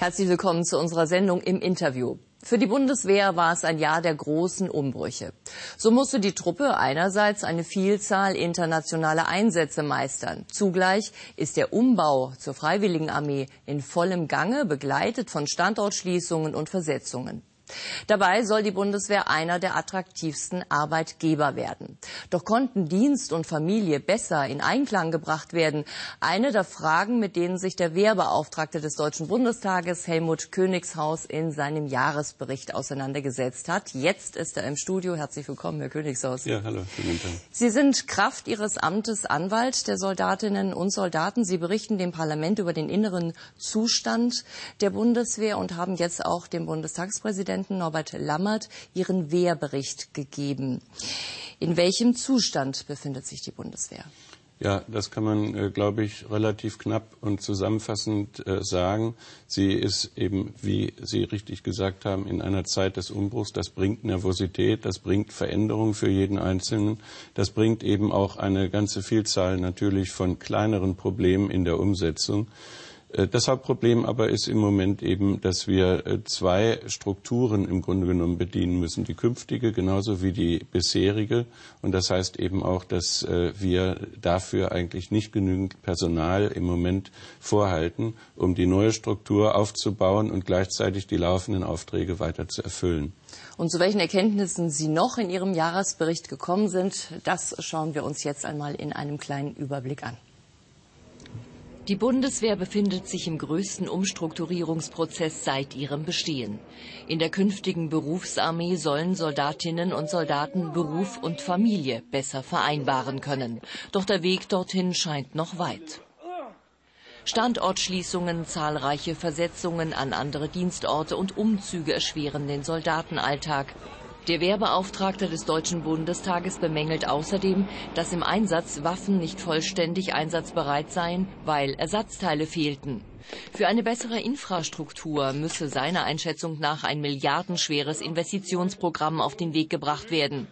Herzlich willkommen zu unserer Sendung im Interview. Für die Bundeswehr war es ein Jahr der großen Umbrüche. So musste die Truppe einerseits eine Vielzahl internationaler Einsätze meistern. Zugleich ist der Umbau zur Freiwilligenarmee in vollem Gange, begleitet von Standortschließungen und Versetzungen. Dabei soll die Bundeswehr einer der attraktivsten Arbeitgeber werden. Doch konnten Dienst und Familie besser in Einklang gebracht werden? Eine der Fragen, mit denen sich der Wehrbeauftragte des Deutschen Bundestages Helmut Königshaus in seinem Jahresbericht auseinandergesetzt hat. Jetzt ist er im Studio. Herzlich willkommen, Herr Königshaus. Ja, hallo. Sie sind Kraft Ihres Amtes Anwalt der Soldatinnen und Soldaten. Sie berichten dem Parlament über den inneren Zustand der Bundeswehr und haben jetzt auch dem Bundestagspräsidenten Präsidenten Norbert Lammert Ihren Wehrbericht gegeben. In welchem Zustand befindet sich die Bundeswehr? Ja, das kann man, äh, glaube ich, relativ knapp und zusammenfassend äh, sagen. Sie ist eben, wie Sie richtig gesagt haben, in einer Zeit des Umbruchs. Das bringt Nervosität, das bringt Veränderung für jeden Einzelnen. Das bringt eben auch eine ganze Vielzahl natürlich von kleineren Problemen in der Umsetzung. Äh, das Hauptproblem aber ist im Moment eben, dass wir äh, zwei Strukturen im Grunde genommen bedienen müssen. Die künftige genauso wie die bisherige. Und das heißt eben auch, dass äh, wir dafür eigentlich nicht genügend Personal im Moment vorhalten, um die neue Struktur aufzubauen und gleichzeitig die laufenden Aufträge weiter zu erfüllen. Und zu welchen Erkenntnissen Sie noch in Ihrem Jahresbericht gekommen sind, das schauen wir uns jetzt einmal in einem kleinen Überblick an. Die Bundeswehr befindet sich im größten Umstrukturierungsprozess seit ihrem Bestehen. In der künftigen Berufsarmee sollen Soldatinnen und Soldaten Beruf und Familie besser vereinbaren können. Doch der Weg dorthin scheint noch weit. Standortschließungen, zahlreiche Versetzungen an andere Dienstorte und Umzüge erschweren den Soldatenalltag. Der Wehrbeauftragte des Deutschen Bundestages bemängelt außerdem, dass im Einsatz Waffen nicht vollständig einsatzbereit seien, weil Ersatzteile fehlten. Für eine bessere Infrastruktur müsse seiner Einschätzung nach ein milliardenschweres Investitionsprogramm auf den Weg gebracht werden.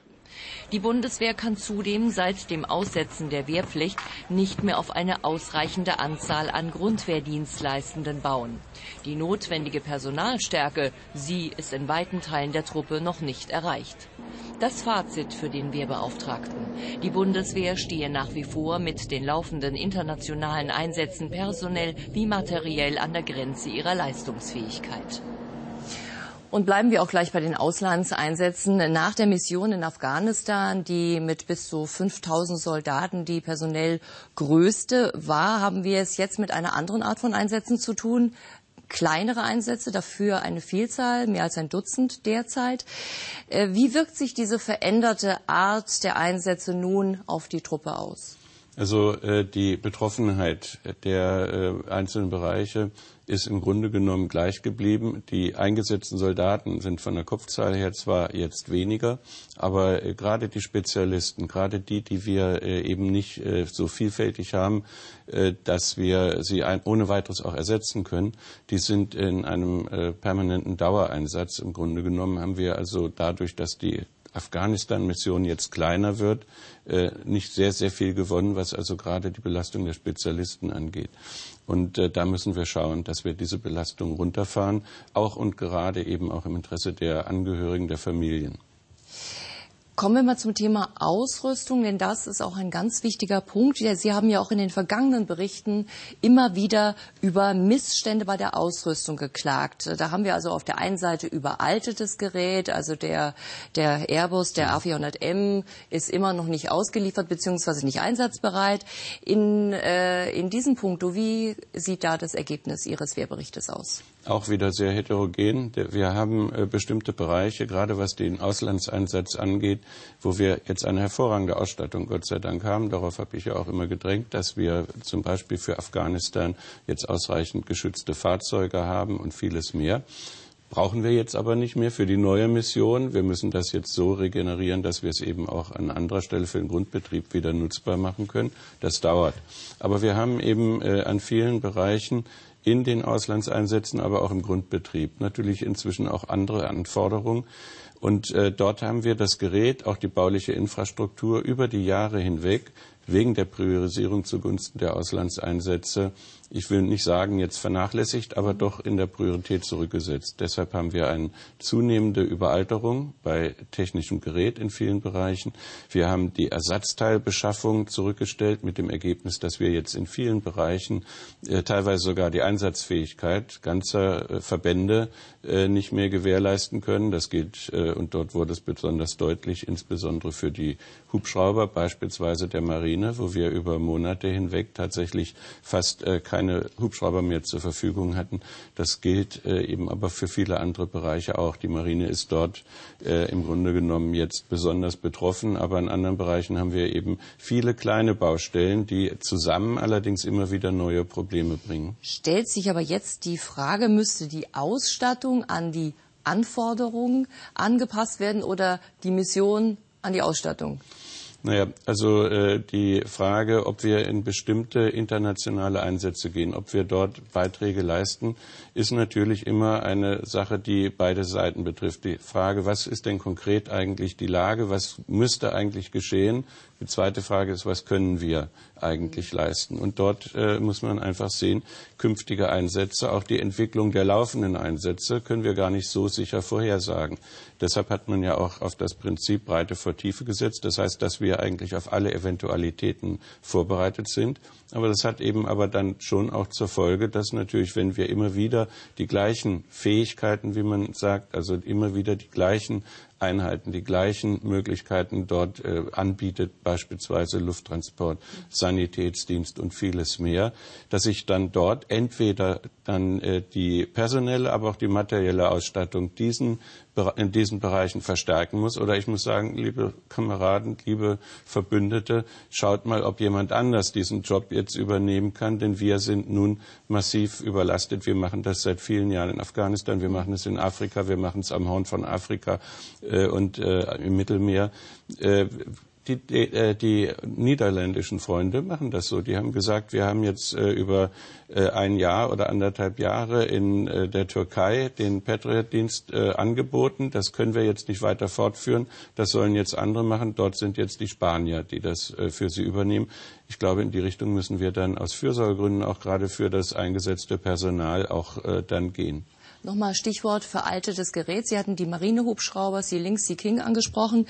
Die Bundeswehr kann zudem seit dem Aussetzen der Wehrpflicht nicht mehr auf eine ausreichende Anzahl an Grundwehrdienstleistenden bauen. Die notwendige Personalstärke, sie ist in weiten Teilen der Truppe noch nicht erreicht. Das Fazit für den Wehrbeauftragten. Die Bundeswehr stehe nach wie vor mit den laufenden internationalen Einsätzen personell wie materiell an der Grenze ihrer Leistungsfähigkeit. Und bleiben wir auch gleich bei den Auslandseinsätzen. Nach der Mission in Afghanistan, die mit bis zu 5000 Soldaten die personell größte war, haben wir es jetzt mit einer anderen Art von Einsätzen zu tun. Kleinere Einsätze, dafür eine Vielzahl, mehr als ein Dutzend derzeit. Äh, wie wirkt sich diese veränderte Art der Einsätze nun auf die Truppe aus? Also äh, die Betroffenheit der äh, einzelnen Bereiche ist im Grunde genommen gleich geblieben. Die eingesetzten Soldaten sind von der Kopfzahl her zwar jetzt weniger, aber äh, gerade die Spezialisten, gerade die, die wir äh, eben nicht äh, so vielfältig haben, äh, dass wir sie ein, ohne weiteres auch ersetzen können, die sind in einem äh, permanenten Dauereinsatz. Im Grunde genommen haben wir also dadurch, dass die Afghanistan-Mission jetzt kleiner wird, äh, nicht sehr, sehr viel gewonnen, was also gerade die Belastung der Spezialisten angeht. Und äh, da müssen wir schauen, dass wir diese Belastung runterfahren, auch und gerade eben auch im Interesse der Angehörigen der Familien. Kommen wir mal zum Thema Ausrüstung, denn das ist auch ein ganz wichtiger Punkt. Sie haben ja auch in den vergangenen Berichten immer wieder über Missstände bei der Ausrüstung geklagt. Da haben wir also auf der einen Seite überaltetes Gerät, also der, der Airbus, der A400M ist immer noch nicht ausgeliefert bzw. nicht einsatzbereit. In, äh, in diesem Punkt, wie sieht da das Ergebnis Ihres Wehrberichtes aus? Auch wieder sehr heterogen. Wir haben äh, bestimmte Bereiche, gerade was den Auslandseinsatz angeht, wo wir jetzt eine hervorragende Ausstattung, Gott sei Dank, haben. Darauf habe ich ja auch immer gedrängt, dass wir zum Beispiel für Afghanistan jetzt ausreichend geschützte Fahrzeuge haben und vieles mehr. Brauchen wir jetzt aber nicht mehr für die neue Mission. Wir müssen das jetzt so regenerieren, dass wir es eben auch an anderer Stelle für den Grundbetrieb wieder nutzbar machen können. Das dauert. Aber wir haben eben äh, an vielen Bereichen in den Auslandseinsätzen, aber auch im Grundbetrieb. Natürlich inzwischen auch andere Anforderungen. Und äh, dort haben wir das Gerät, auch die bauliche Infrastruktur über die Jahre hinweg wegen der Priorisierung zugunsten der Auslandseinsätze ich will nicht sagen jetzt vernachlässigt, aber doch in der Priorität zurückgesetzt. Deshalb haben wir eine zunehmende Überalterung bei technischem Gerät in vielen Bereichen. Wir haben die Ersatzteilbeschaffung zurückgestellt mit dem Ergebnis, dass wir jetzt in vielen Bereichen äh, teilweise sogar die Einsatzfähigkeit ganzer äh, Verbände äh, nicht mehr gewährleisten können. Das gilt, äh, und dort wurde es besonders deutlich, insbesondere für die Hubschrauber, beispielsweise der Marine, wo wir über Monate hinweg tatsächlich fast äh, keine Hubschrauber mehr zur Verfügung hatten. Das gilt äh, eben aber für viele andere Bereiche auch. Die Marine ist dort äh, im Grunde genommen jetzt besonders betroffen, aber in anderen Bereichen haben wir eben viele kleine Baustellen, die zusammen allerdings immer wieder neue Probleme bringen. Stellt sich aber jetzt die Frage, müsste die Ausstattung an die Anforderungen angepasst werden oder die Mission an die Ausstattung? Naja, also äh, die Frage, ob wir in bestimmte internationale Einsätze gehen, ob wir dort Beiträge leisten, ist natürlich immer eine Sache, die beide Seiten betrifft. Die Frage, was ist denn konkret eigentlich die Lage, was müsste eigentlich geschehen, die zweite Frage ist, was können wir eigentlich leisten? Und dort äh, muss man einfach sehen, künftige Einsätze, auch die Entwicklung der laufenden Einsätze können wir gar nicht so sicher vorhersagen. Deshalb hat man ja auch auf das Prinzip Breite vor Tiefe gesetzt. Das heißt, dass wir eigentlich auf alle Eventualitäten vorbereitet sind. Aber das hat eben aber dann schon auch zur Folge, dass natürlich, wenn wir immer wieder die gleichen Fähigkeiten, wie man sagt, also immer wieder die gleichen Einheiten die gleichen Möglichkeiten dort äh, anbietet, beispielsweise Lufttransport, Sanitätsdienst und vieles mehr, dass sich dann dort entweder dann äh, die personelle, aber auch die materielle Ausstattung diesen in diesen Bereichen verstärken muss. Oder ich muss sagen, liebe Kameraden, liebe Verbündete, schaut mal, ob jemand anders diesen Job jetzt übernehmen kann, denn wir sind nun massiv überlastet. Wir machen das seit vielen Jahren in Afghanistan, wir machen es in Afrika, wir machen es am Horn von Afrika äh, und äh, im Mittelmeer. Äh, die, die, äh, die niederländischen Freunde machen das so. Die haben gesagt, wir haben jetzt äh, über äh, ein Jahr oder anderthalb Jahre in äh, der Türkei den Patriot-Dienst äh, angeboten. Das können wir jetzt nicht weiter fortführen. Das sollen jetzt andere machen. Dort sind jetzt die Spanier, die das äh, für sie übernehmen. Ich glaube, in die Richtung müssen wir dann aus Fürsorgegründen auch gerade für das eingesetzte Personal auch äh, dann gehen. Nochmal Stichwort veraltetes Gerät. Sie hatten die Marinehubschrauber Sea Lynx, Sea King angesprochen.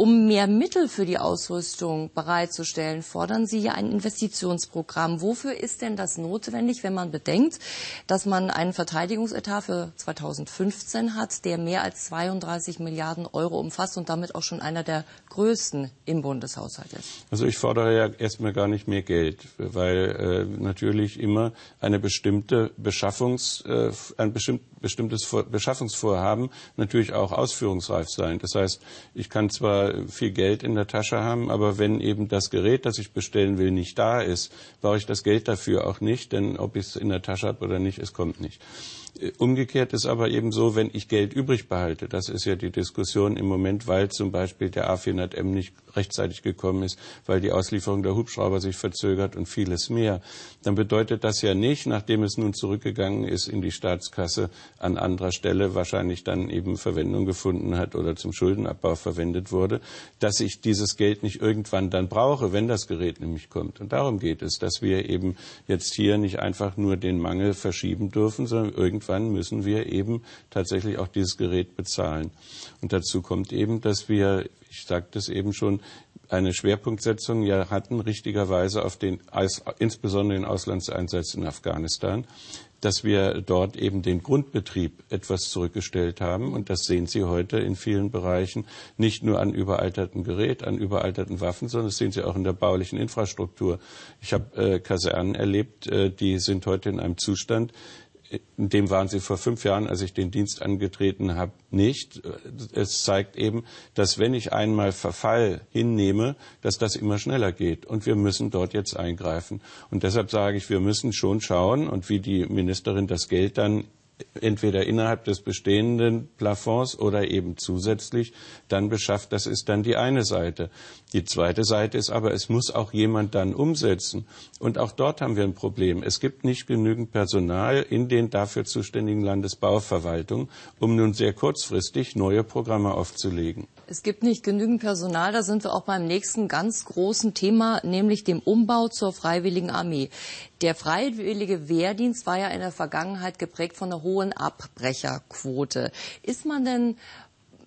Um mehr Mittel für die Ausrüstung bereitzustellen, fordern Sie ja ein Investitionsprogramm. Wofür ist denn das notwendig, wenn man bedenkt, dass man einen Verteidigungsetat für 2015 hat, der mehr als 32 Milliarden Euro umfasst und damit auch schon einer der größten im Bundeshaushalt ist? Also ich fordere ja erstmal gar nicht mehr Geld, weil äh, natürlich immer eine bestimmte Beschaffungs, äh, ein bestimmt, bestimmtes Beschaffungsvorhaben natürlich auch ausführungsreif sein. Das heißt, ich kann zwar viel Geld in der Tasche haben, aber wenn eben das Gerät, das ich bestellen will, nicht da ist, brauche ich das Geld dafür auch nicht, denn ob ich es in der Tasche habe oder nicht, es kommt nicht. Umgekehrt ist aber eben so, wenn ich Geld übrig behalte, das ist ja die Diskussion im Moment, weil zum Beispiel der A400M nicht rechtzeitig gekommen ist, weil die Auslieferung der Hubschrauber sich verzögert und vieles mehr, dann bedeutet das ja nicht, nachdem es nun zurückgegangen ist in die Staatskasse, an anderer Stelle wahrscheinlich dann eben Verwendung gefunden hat oder zum Schuldenabbau verwendet wurde, dass ich dieses Geld nicht irgendwann dann brauche, wenn das Gerät nämlich kommt. Und darum geht es, dass wir eben jetzt hier nicht einfach nur den Mangel verschieben dürfen, sondern irgendwann müssen wir eben tatsächlich auch dieses Gerät bezahlen. Und dazu kommt eben, dass wir, ich sagte es eben schon, eine Schwerpunktsetzung ja hatten, richtigerweise auf den, insbesondere den Auslandseinsatz in Afghanistan, dass wir dort eben den Grundbetrieb etwas zurückgestellt haben. Und das sehen Sie heute in vielen Bereichen, nicht nur an überalterten Gerät, an überalterten Waffen, sondern das sehen Sie auch in der baulichen Infrastruktur. Ich habe äh, Kasernen erlebt, äh, die sind heute in einem Zustand, dem waren sie vor fünf Jahren, als ich den Dienst angetreten habe, nicht. Es zeigt eben, dass wenn ich einmal Verfall hinnehme, dass das immer schneller geht. Und wir müssen dort jetzt eingreifen. Und deshalb sage ich, wir müssen schon schauen und wie die Ministerin das Geld dann entweder innerhalb des bestehenden Plafonds oder eben zusätzlich dann beschafft. Das ist dann die eine Seite. Die zweite Seite ist aber, es muss auch jemand dann umsetzen. Und auch dort haben wir ein Problem. Es gibt nicht genügend Personal in den dafür zuständigen Landesbauverwaltungen, um nun sehr kurzfristig neue Programme aufzulegen. Es gibt nicht genügend Personal. Da sind wir auch beim nächsten ganz großen Thema, nämlich dem Umbau zur Freiwilligen Armee. Der freiwillige Wehrdienst war ja in der Vergangenheit geprägt von einer hohen Abbrecherquote. Ist man denn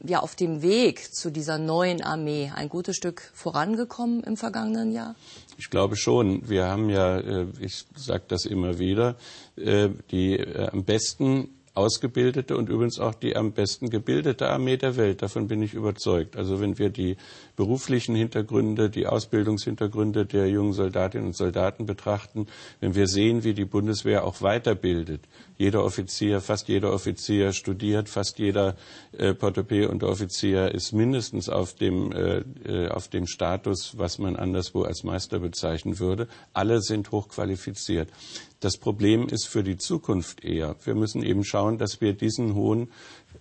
ja auf dem Weg zu dieser neuen Armee ein gutes Stück vorangekommen im vergangenen Jahr? Ich glaube schon. Wir haben ja, äh, ich sage das immer wieder, äh, die äh, am besten ausgebildete und übrigens auch die am besten gebildete Armee der Welt. Davon bin ich überzeugt. Also wenn wir die beruflichen Hintergründe, die Ausbildungshintergründe der jungen Soldatinnen und Soldaten betrachten, wenn wir sehen, wie die Bundeswehr auch weiterbildet. Jeder Offizier, fast jeder Offizier studiert, fast jeder äh, Portopee und Offizier ist mindestens auf dem, äh, äh, auf dem Status, was man anderswo als Meister bezeichnen würde. Alle sind hochqualifiziert. Das Problem ist für die Zukunft eher. Wir müssen eben schauen, dass wir diesen hohen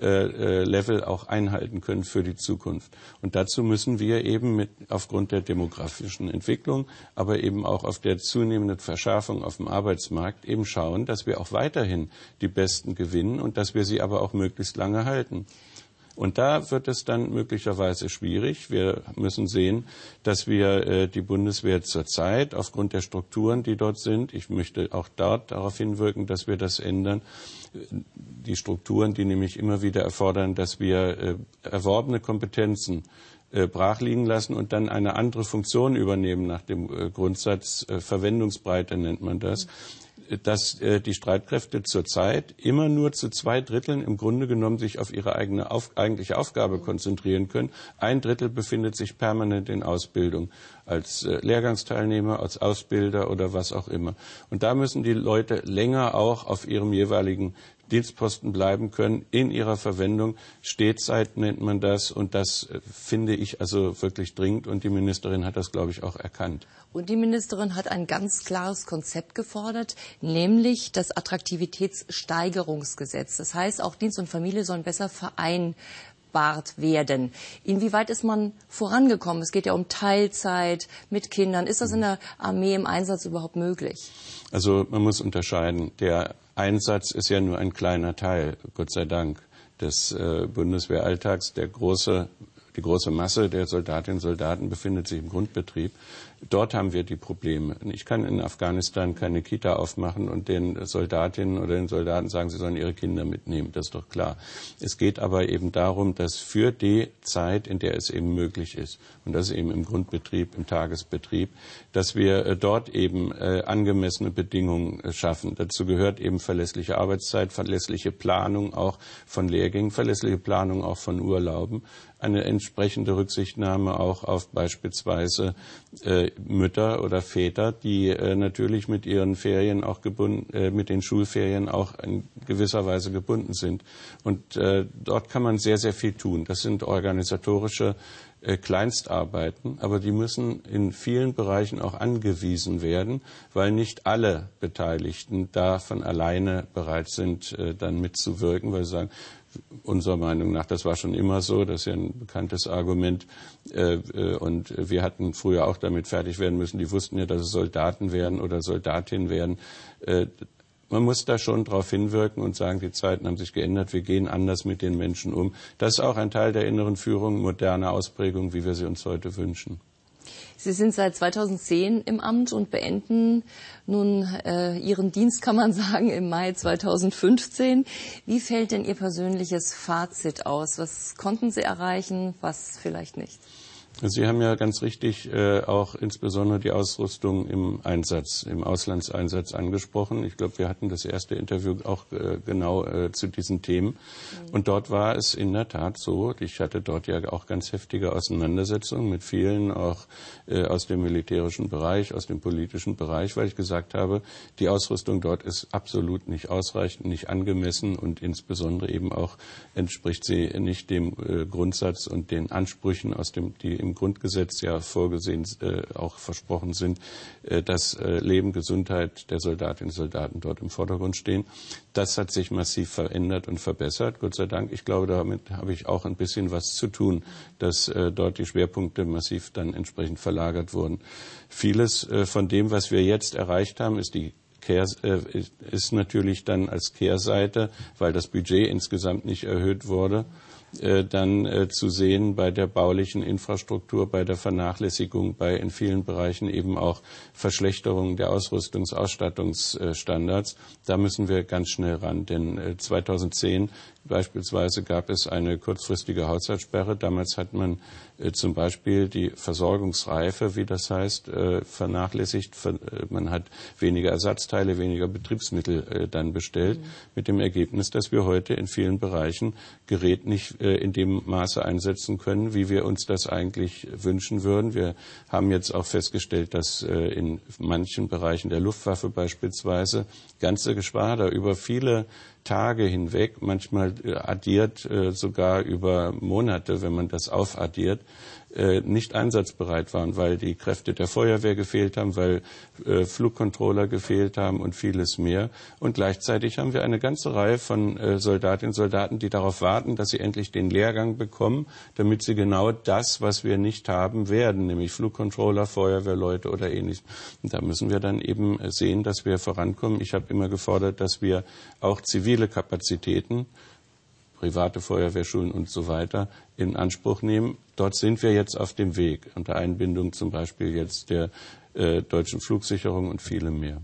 äh, äh, Level auch einhalten können für die Zukunft. Und dazu müssen wir eben mit, aufgrund der demografischen Entwicklung, aber eben auch auf der zunehmenden Verschärfung auf dem Arbeitsmarkt eben schauen, dass wir auch weiterhin die Besten gewinnen und dass wir sie aber auch möglichst lange halten. Und da wird es dann möglicherweise schwierig. Wir müssen sehen, dass wir äh, die Bundeswehr zurzeit aufgrund der Strukturen, die dort sind, ich möchte auch dort darauf hinwirken, dass wir das ändern, die Strukturen, die nämlich immer wieder erfordern, dass wir äh, erworbene Kompetenzen äh, brach liegen lassen und dann eine andere Funktion übernehmen nach dem äh, Grundsatz äh, Verwendungsbreite nennt man das dass äh, die Streitkräfte zurzeit immer nur zu zwei Dritteln im Grunde genommen sich auf ihre eigene auf, eigentliche Aufgabe konzentrieren können. Ein Drittel befindet sich permanent in Ausbildung als äh, Lehrgangsteilnehmer, als Ausbilder oder was auch immer. Und da müssen die Leute länger auch auf ihrem jeweiligen Dienstposten bleiben können in ihrer Verwendung. Stetzeit nennt man das und das äh, finde ich also wirklich dringend und die Ministerin hat das, glaube ich, auch erkannt. Und die Ministerin hat ein ganz klares Konzept gefordert, nämlich das Attraktivitätssteigerungsgesetz. Das heißt, auch Dienst und Familie sollen besser vereinbart werden. Inwieweit ist man vorangekommen? Es geht ja um Teilzeit mit Kindern. Ist das in der Armee im Einsatz überhaupt möglich? Also man muss unterscheiden. Der Einsatz ist ja nur ein kleiner Teil, Gott sei Dank, des äh, Bundeswehralltags. Der große, die große Masse der Soldatinnen und Soldaten befindet sich im Grundbetrieb. Dort haben wir die Probleme. Ich kann in Afghanistan keine Kita aufmachen und den Soldatinnen oder den Soldaten sagen, sie sollen ihre Kinder mitnehmen. Das ist doch klar. Es geht aber eben darum, dass für die Zeit, in der es eben möglich ist, und das eben im Grundbetrieb, im Tagesbetrieb, dass wir äh, dort eben äh, angemessene Bedingungen äh, schaffen. Dazu gehört eben verlässliche Arbeitszeit, verlässliche Planung auch von Lehrgängen, verlässliche Planung auch von Urlauben, eine entsprechende Rücksichtnahme auch auf beispielsweise äh, Mütter oder Väter, die äh, natürlich mit ihren Ferien auch gebunden, äh, mit den Schulferien auch in gewisser Weise gebunden sind. Und äh, dort kann man sehr, sehr viel tun. Das sind organisatorische äh, Kleinstarbeiten, aber die müssen in vielen Bereichen auch angewiesen werden, weil nicht alle Beteiligten da von alleine bereit sind, äh, dann mitzuwirken, weil sie sagen, unserer Meinung nach, das war schon immer so, das ist ja ein bekanntes Argument. Äh, äh, und wir hatten früher auch damit fertig werden müssen. Die wussten ja, dass es Soldaten werden oder Soldatinnen werden. Äh, man muss da schon darauf hinwirken und sagen, die Zeiten haben sich geändert, wir gehen anders mit den Menschen um. Das ist auch ein Teil der inneren Führung, moderner Ausprägung, wie wir sie uns heute wünschen. Sie sind seit 2010 im Amt und beenden nun äh, Ihren Dienst, kann man sagen, im Mai 2015. Wie fällt denn Ihr persönliches Fazit aus? Was konnten Sie erreichen, was vielleicht nicht? Sie haben ja ganz richtig äh, auch insbesondere die Ausrüstung im Einsatz, im Auslandseinsatz angesprochen. Ich glaube, wir hatten das erste Interview auch äh, genau äh, zu diesen Themen. Mhm. Und dort war es in der Tat so, ich hatte dort ja auch ganz heftige Auseinandersetzungen mit vielen auch äh, aus dem militärischen Bereich, aus dem politischen Bereich, weil ich gesagt habe, die Ausrüstung dort ist absolut nicht ausreichend, nicht angemessen und insbesondere eben auch entspricht sie nicht dem äh, Grundsatz und den Ansprüchen aus dem, die im Grundgesetz ja vorgesehen, äh, auch versprochen sind, äh, dass äh, Leben, Gesundheit der Soldatinnen und Soldaten dort im Vordergrund stehen. Das hat sich massiv verändert und verbessert, Gott sei Dank. Ich glaube, damit habe ich auch ein bisschen was zu tun, dass äh, dort die Schwerpunkte massiv dann entsprechend verlagert wurden. Vieles äh, von dem, was wir jetzt erreicht haben, ist die äh, ist natürlich dann als Kehrseite, weil das Budget insgesamt nicht erhöht wurde, dann äh, zu sehen bei der baulichen Infrastruktur, bei der Vernachlässigung, bei in vielen Bereichen eben auch Verschlechterung der Ausrüstungs-, Ausstattungsstandards. Da müssen wir ganz schnell ran, denn 2010 Beispielsweise gab es eine kurzfristige Haushaltssperre. Damals hat man äh, zum Beispiel die Versorgungsreife, wie das heißt, äh, vernachlässigt. Ver äh, man hat weniger Ersatzteile, weniger Betriebsmittel äh, dann bestellt, mhm. mit dem Ergebnis, dass wir heute in vielen Bereichen Gerät nicht äh, in dem Maße einsetzen können, wie wir uns das eigentlich wünschen würden. Wir haben jetzt auch festgestellt, dass äh, in manchen Bereichen der Luftwaffe beispielsweise ganze Geschwader über viele Tage hinweg, manchmal äh, addiert äh, sogar über Monate, wenn man das aufaddiert, nicht einsatzbereit waren, weil die Kräfte der Feuerwehr gefehlt haben, weil äh, Flugcontroller gefehlt haben und vieles mehr. Und gleichzeitig haben wir eine ganze Reihe von äh, Soldatinnen und Soldaten, die darauf warten, dass sie endlich den Lehrgang bekommen, damit sie genau das, was wir nicht haben, werden, nämlich Flugcontroller, Feuerwehrleute oder ähnliches. Und da müssen wir dann eben sehen, dass wir vorankommen. Ich habe immer gefordert, dass wir auch zivile Kapazitäten private Feuerwehrschulen und so weiter in Anspruch nehmen. Dort sind wir jetzt auf dem Weg, unter Einbindung zum Beispiel jetzt der äh, deutschen Flugsicherung und vielem mehr.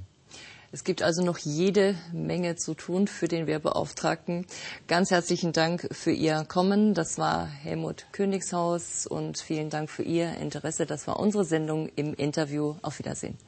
Es gibt also noch jede Menge zu tun für den Wehrbeauftragten. Ganz herzlichen Dank für Ihr Kommen. Das war Helmut Königshaus und vielen Dank für Ihr Interesse. Das war unsere Sendung im Interview. Auf Wiedersehen.